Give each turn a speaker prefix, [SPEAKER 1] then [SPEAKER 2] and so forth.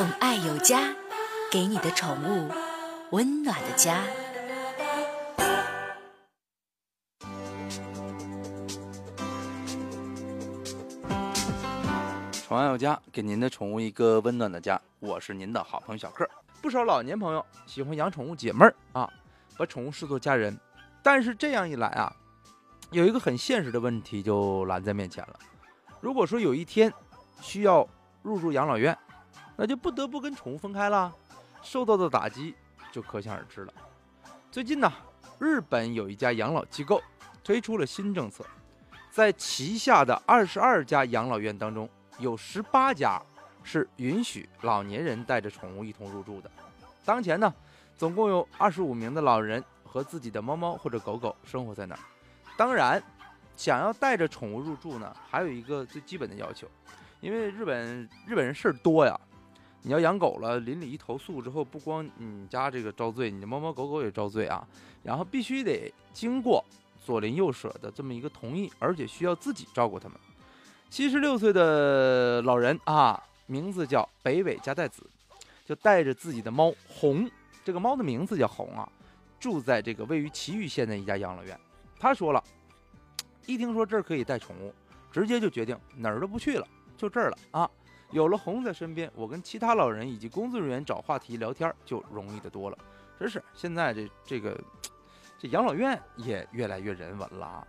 [SPEAKER 1] 宠爱有家，给你的宠物温暖的家。
[SPEAKER 2] 宠爱有家，给您的宠物一个温暖的家。我是您的好朋友小克。不少老年朋友喜欢养宠物解闷儿啊，把宠物视作家人。但是这样一来啊，有一个很现实的问题就拦在面前了。如果说有一天需要入住养老院，那就不得不跟宠物分开了，受到的打击就可想而知了。最近呢，日本有一家养老机构推出了新政策，在旗下的二十二家养老院当中。有十八家是允许老年人带着宠物一同入住的。当前呢，总共有二十五名的老人和自己的猫猫或者狗狗生活在那儿。当然，想要带着宠物入住呢，还有一个最基本的要求，因为日本日本人事儿多呀。你要养狗了，邻里一投诉之后，不光你家这个遭罪，你的猫猫狗狗也遭罪啊。然后必须得经过左邻右舍的这么一个同意，而且需要自己照顾它们。七十六岁的老人啊，名字叫北尾加代子，就带着自己的猫红，这个猫的名字叫红啊，住在这个位于岐玉县的一家养老院。他说了，一听说这儿可以带宠物，直接就决定哪儿都不去了，就这儿了啊。有了红在身边，我跟其他老人以及工作人员找话题聊天就容易的多了。真是现在这这个这养老院也越来越人文了啊。